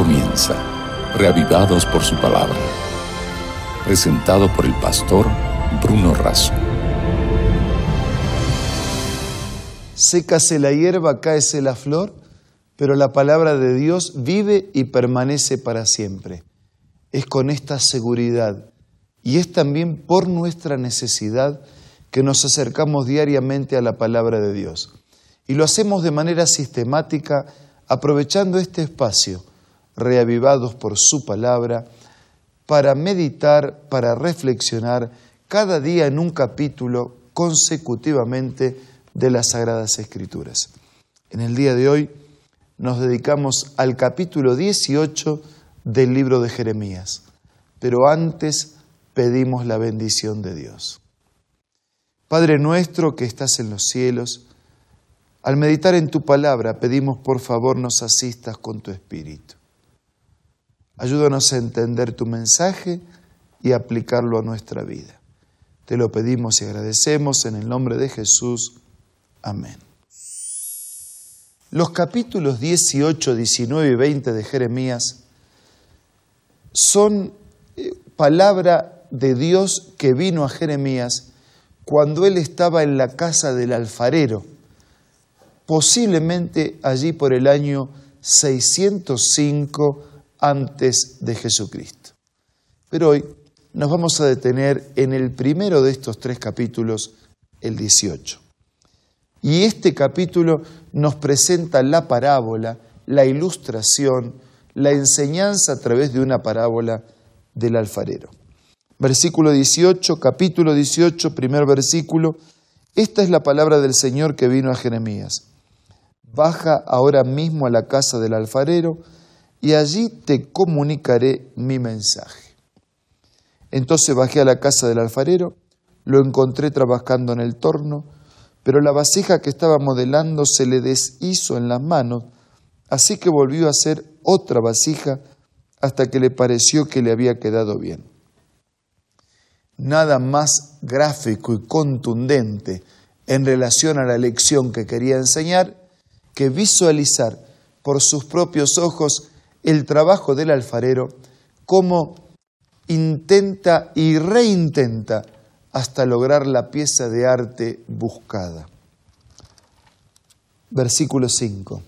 comienza, reavivados por su palabra. Presentado por el pastor Bruno Razo. Sécase la hierba, cáese la flor, pero la palabra de Dios vive y permanece para siempre. Es con esta seguridad y es también por nuestra necesidad que nos acercamos diariamente a la palabra de Dios. Y lo hacemos de manera sistemática, aprovechando este espacio, reavivados por su palabra, para meditar, para reflexionar cada día en un capítulo consecutivamente de las Sagradas Escrituras. En el día de hoy nos dedicamos al capítulo 18 del libro de Jeremías, pero antes pedimos la bendición de Dios. Padre nuestro que estás en los cielos, al meditar en tu palabra pedimos por favor nos asistas con tu espíritu. Ayúdanos a entender tu mensaje y aplicarlo a nuestra vida. Te lo pedimos y agradecemos en el nombre de Jesús. Amén. Los capítulos 18, 19 y 20 de Jeremías son eh, palabra de Dios que vino a Jeremías cuando él estaba en la casa del alfarero, posiblemente allí por el año 605 antes de Jesucristo. Pero hoy nos vamos a detener en el primero de estos tres capítulos, el 18. Y este capítulo nos presenta la parábola, la ilustración, la enseñanza a través de una parábola del alfarero. Versículo 18, capítulo 18, primer versículo. Esta es la palabra del Señor que vino a Jeremías. Baja ahora mismo a la casa del alfarero y allí te comunicaré mi mensaje. Entonces bajé a la casa del alfarero, lo encontré trabajando en el torno, pero la vasija que estaba modelando se le deshizo en las manos, así que volvió a hacer otra vasija hasta que le pareció que le había quedado bien. Nada más gráfico y contundente en relación a la lección que quería enseñar que visualizar por sus propios ojos el trabajo del alfarero, cómo intenta y reintenta hasta lograr la pieza de arte buscada. Versículo 5.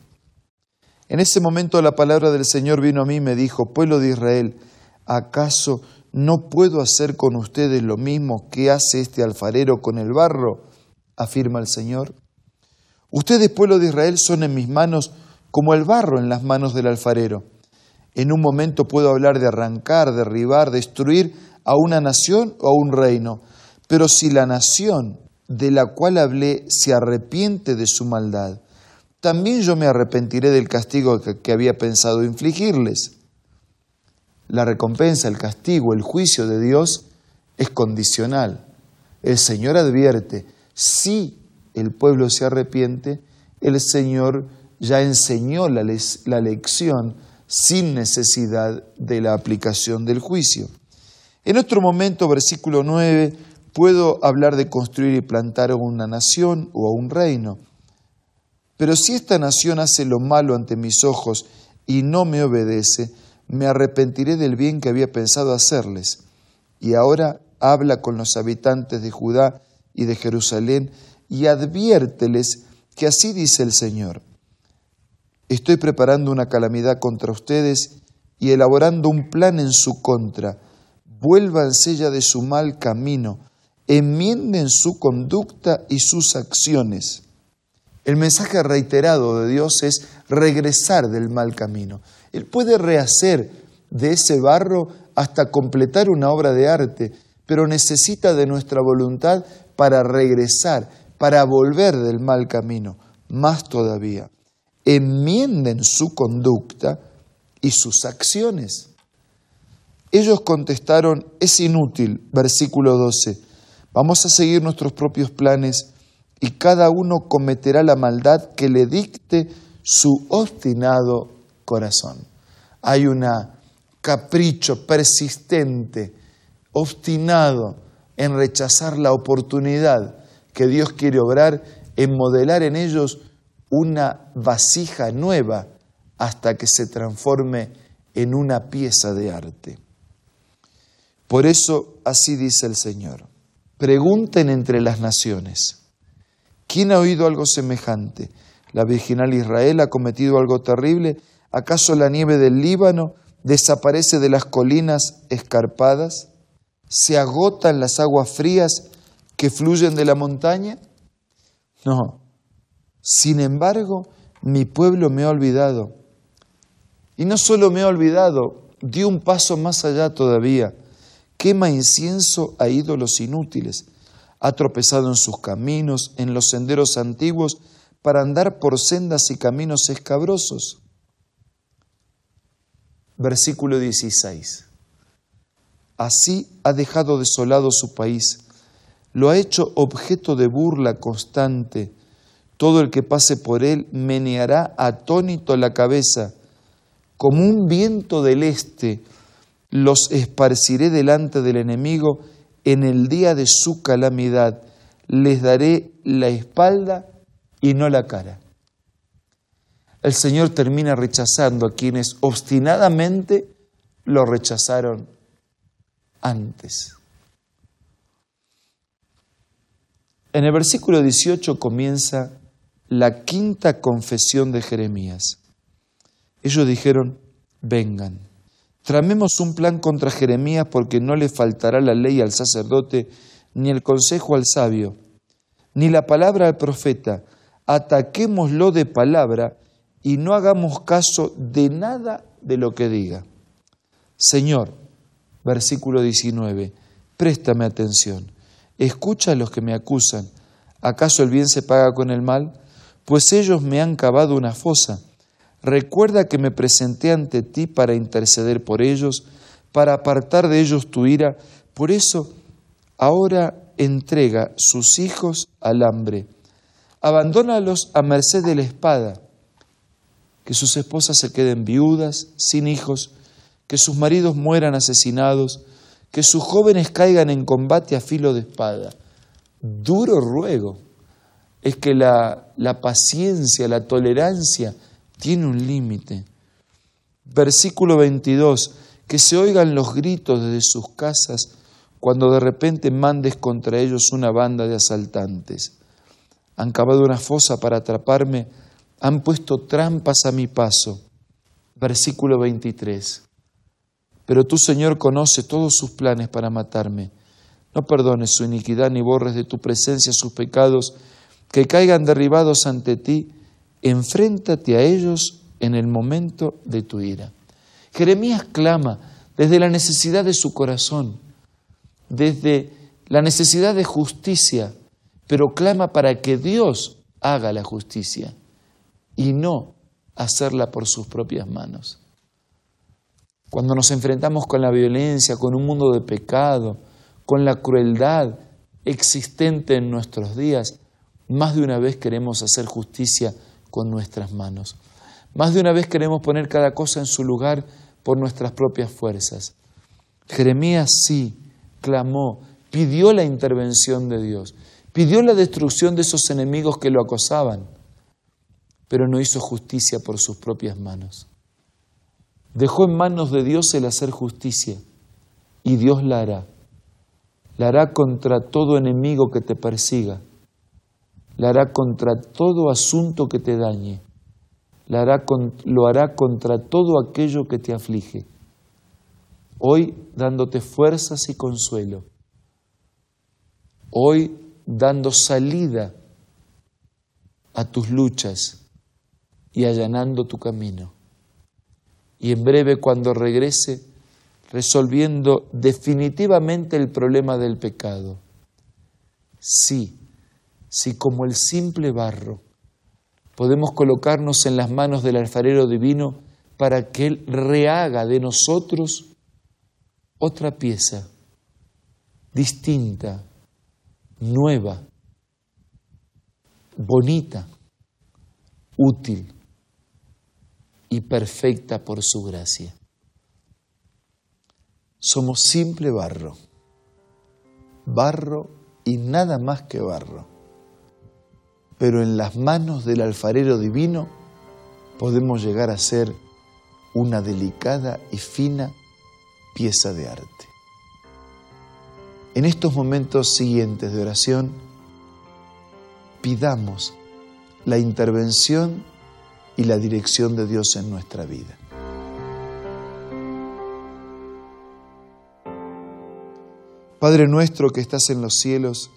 En ese momento la palabra del Señor vino a mí y me dijo, pueblo de Israel, ¿acaso no puedo hacer con ustedes lo mismo que hace este alfarero con el barro? afirma el Señor. Ustedes, pueblo de Israel, son en mis manos como el barro en las manos del alfarero. En un momento puedo hablar de arrancar, derribar, destruir a una nación o a un reino, pero si la nación de la cual hablé se arrepiente de su maldad, también yo me arrepentiré del castigo que, había pensado infligirles. La recompensa, el castigo, el juicio de Dios es condicional. El Señor advierte, si el pueblo se arrepiente, el Señor ya enseñó la, lección sin necesidad de la aplicación del juicio. En otro momento, versículo 9, puedo hablar de construir y plantar una nación o un reino. Pero si esta nación hace lo malo ante mis ojos y no me obedece, me arrepentiré del bien que había pensado hacerles. Y ahora habla con los habitantes de Judá y de Jerusalén y adviérteles que así dice el Señor. Estoy preparando una calamidad contra ustedes y elaborando un plan en su contra. Vuélvanse ya de su mal camino, enmienden su conducta y sus acciones. El mensaje reiterado de Dios es regresar del mal camino. Él puede rehacer de ese barro hasta completar una obra de arte, pero necesita de nuestra voluntad para regresar, para volver del mal camino. Más todavía, enmienden su conducta y sus acciones. Ellos contestaron, es inútil, versículo 12, vamos a seguir nuestros propios planes y cada uno cometerá la maldad que le dicte su obstinado corazón. Hay un capricho persistente, obstinado en rechazar la oportunidad que Dios quiere obrar en modelar en ellos una vasija nueva hasta que se transforme en una pieza de arte. Por eso así dice el Señor. Pregunten entre las naciones, ¿quién ha oído algo semejante? ¿La virginal Israel ha cometido algo terrible? ¿Acaso la nieve del Líbano desaparece de las colinas escarpadas? ¿Se agotan las aguas frías que fluyen de la montaña? No. Sin embargo, mi pueblo me ha olvidado. Y no solo me ha olvidado, dio un paso más allá todavía. Quema incienso a ídolos inútiles. Ha tropezado en sus caminos, en los senderos antiguos, para andar por sendas y caminos escabrosos. Versículo 16. Así ha dejado desolado su país, lo ha hecho objeto de burla constante. Todo el que pase por él meneará atónito la cabeza. Como un viento del este, los esparciré delante del enemigo en el día de su calamidad. Les daré la espalda y no la cara. El Señor termina rechazando a quienes obstinadamente lo rechazaron antes. En el versículo 18 comienza la quinta confesión de Jeremías. Ellos dijeron, vengan, tramemos un plan contra Jeremías porque no le faltará la ley al sacerdote, ni el consejo al sabio, ni la palabra al profeta. Ataquémoslo de palabra y no hagamos caso de nada de lo que diga. Señor, versículo 19, préstame atención, escucha a los que me acusan, ¿acaso el bien se paga con el mal? Pues ellos me han cavado una fosa. Recuerda que me presenté ante ti para interceder por ellos, para apartar de ellos tu ira, por eso ahora entrega sus hijos al hambre. Abandónalos a merced de la espada, que sus esposas se queden viudas, sin hijos, que sus maridos mueran asesinados, que sus jóvenes caigan en combate a filo de espada. Duro ruego. Es que la, paciencia, la tolerancia tiene un límite. Versículo 22, que se oigan los gritos desde sus casas cuando de repente mandes contra ellos una banda de asaltantes. Han cavado una fosa para atraparme, han puesto trampas a mi paso. Versículo 23. Pero tú, Señor, conoces todos sus planes para matarme. No perdones su iniquidad ni borres de tu presencia sus pecados, que caigan derribados ante ti. Enfréntate a ellos en el momento de tu ira. Jeremías clama desde la necesidad de su corazón, desde la necesidad de justicia, pero clama para que Dios haga la justicia y no hacerla por sus propias manos. Cuando nos enfrentamos con la violencia, con un mundo de pecado, con la crueldad existente en nuestros días, más de una vez queremos hacer justicia con nuestras manos. Más de una vez queremos poner cada cosa en su lugar por nuestras propias fuerzas. Jeremías sí clamó, pidió la intervención de Dios, pidió la destrucción de esos enemigos que lo acosaban, pero no hizo justicia por sus propias manos. Dejó en manos de Dios el hacer justicia y Dios la hará. La hará contra todo enemigo que te persiga. La hará contra todo asunto que te dañe. La hará lo hará contra todo aquello que te aflige. Hoy dándote fuerzas y consuelo. Hoy dando salida a tus luchas y allanando tu camino y en breve cuando regrese resolviendo definitivamente el problema del pecado. Sí, sí como el simple barro podemos colocarnos en las manos del alfarero divino para que Él rehaga de nosotros otra pieza distinta, nueva, bonita, útil y perfecta por su gracia. Somos simple barro, barro y nada más que barro. Pero en las manos del alfarero divino podemos llegar a ser una delicada y fina pieza de arte. En estos momentos siguientes de oración, pidamos la intervención y la dirección de Dios en nuestra vida. Padre nuestro que estás en los cielos,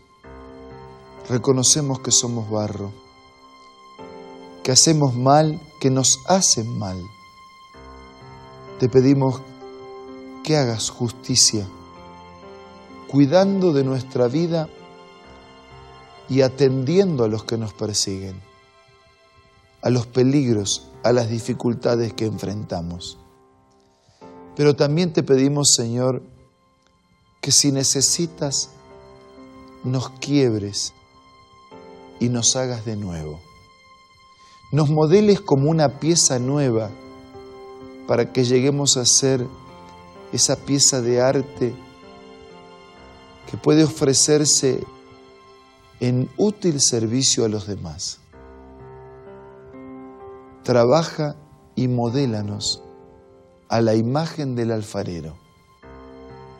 reconocemos que somos barro, que hacemos mal, que nos hacen mal. Te pedimos que hagas justicia, cuidando de nuestra vida y atendiendo a los que nos persiguen, a los peligros, a las dificultades que enfrentamos. Pero también te pedimos, Señor, que si necesitas, nos quiebres y nos hagas de nuevo. Nos modeles como una pieza nueva para que lleguemos a ser esa pieza de arte que puede ofrecerse en útil servicio a los demás. Trabaja y modélanos a la imagen del alfarero.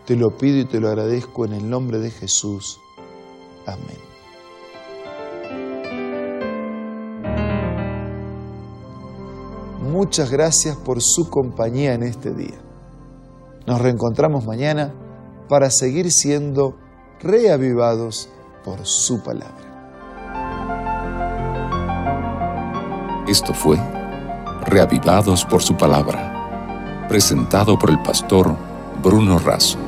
Te lo pido y te lo agradezco en el nombre de Jesús. Amén. Muchas gracias por su compañía en este día. Nos reencontramos mañana para seguir siendo reavivados por su palabra. Esto fue Reavivados por su palabra, presentado por el pastor Bruno Razo.